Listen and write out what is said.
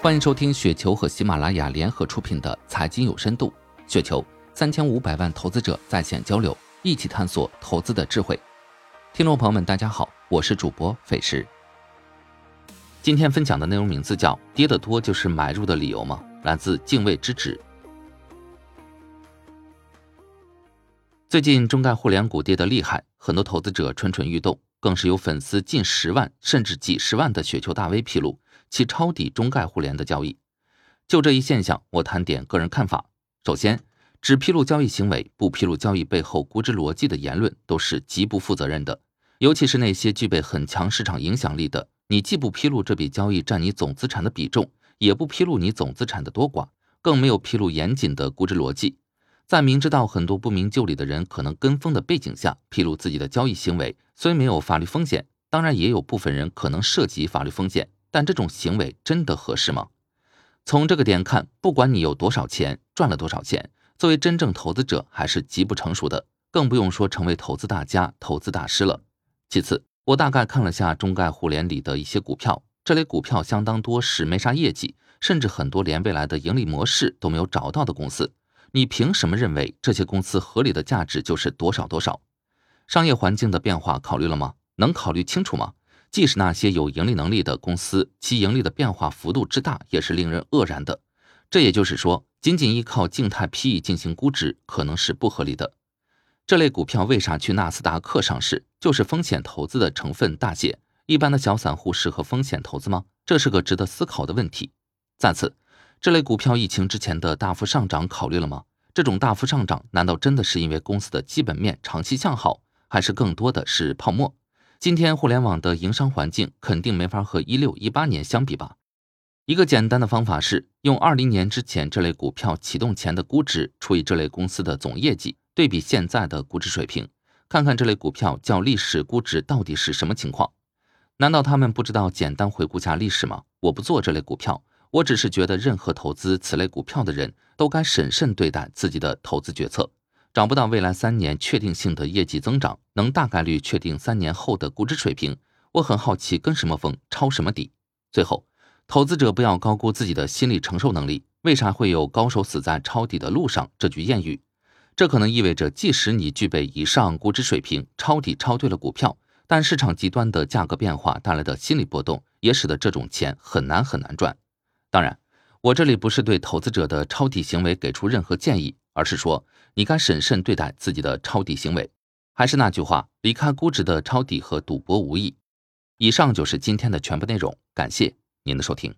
欢迎收听雪球和喜马拉雅联合出品的《财经有深度》，雪球三千五百万投资者在线交流，一起探索投资的智慧。听众朋友们，大家好，我是主播费时。今天分享的内容名字叫《跌得多就是买入的理由吗》？来自敬畏之指。最近中概互联股跌得厉害，很多投资者蠢蠢欲动，更是有粉丝近十万甚至几十万的雪球大 V 披露。其抄底中概互联的交易，就这一现象，我谈点个人看法。首先，只披露交易行为，不披露交易背后估值逻辑的言论，都是极不负责任的。尤其是那些具备很强市场影响力的，你既不披露这笔交易占你总资产的比重，也不披露你总资产的多寡，更没有披露严谨的估值逻辑。在明知道很多不明就里的人可能跟风的背景下，披露自己的交易行为，虽没有法律风险，当然也有部分人可能涉及法律风险。但这种行为真的合适吗？从这个点看，不管你有多少钱，赚了多少钱，作为真正投资者还是极不成熟的，更不用说成为投资大家、投资大师了。其次，我大概看了下中概互联里的一些股票，这类股票相当多是没啥业绩，甚至很多连未来的盈利模式都没有找到的公司。你凭什么认为这些公司合理的价值就是多少多少？商业环境的变化考虑了吗？能考虑清楚吗？即使那些有盈利能力的公司，其盈利的变化幅度之大，也是令人愕然的。这也就是说，仅仅依靠静态 PE 进行估值，可能是不合理的。这类股票为啥去纳斯达克上市？就是风险投资的成分大些。一般的小散户适合风险投资吗？这是个值得思考的问题。再次，这类股票疫情之前的大幅上涨考虑了吗？这种大幅上涨，难道真的是因为公司的基本面长期向好，还是更多的是泡沫？今天互联网的营商环境肯定没法和一六一八年相比吧？一个简单的方法是用二零年之前这类股票启动前的估值除以这类公司的总业绩，对比现在的估值水平，看看这类股票较历史估值到底是什么情况？难道他们不知道简单回顾下历史吗？我不做这类股票，我只是觉得任何投资此类股票的人都该审慎对待自己的投资决策。找不到未来三年确定性的业绩增长，能大概率确定三年后的估值水平。我很好奇，跟什么风抄什么底。最后，投资者不要高估自己的心理承受能力。为啥会有“高手死在抄底的路上”这句谚语？这可能意味着，即使你具备以上估值水平，抄底抄对了股票，但市场极端的价格变化带来的心理波动，也使得这种钱很难很难赚。当然，我这里不是对投资者的抄底行为给出任何建议。而是说，你该审慎对待自己的抄底行为。还是那句话，离开估值的抄底和赌博无异。以上就是今天的全部内容，感谢您的收听。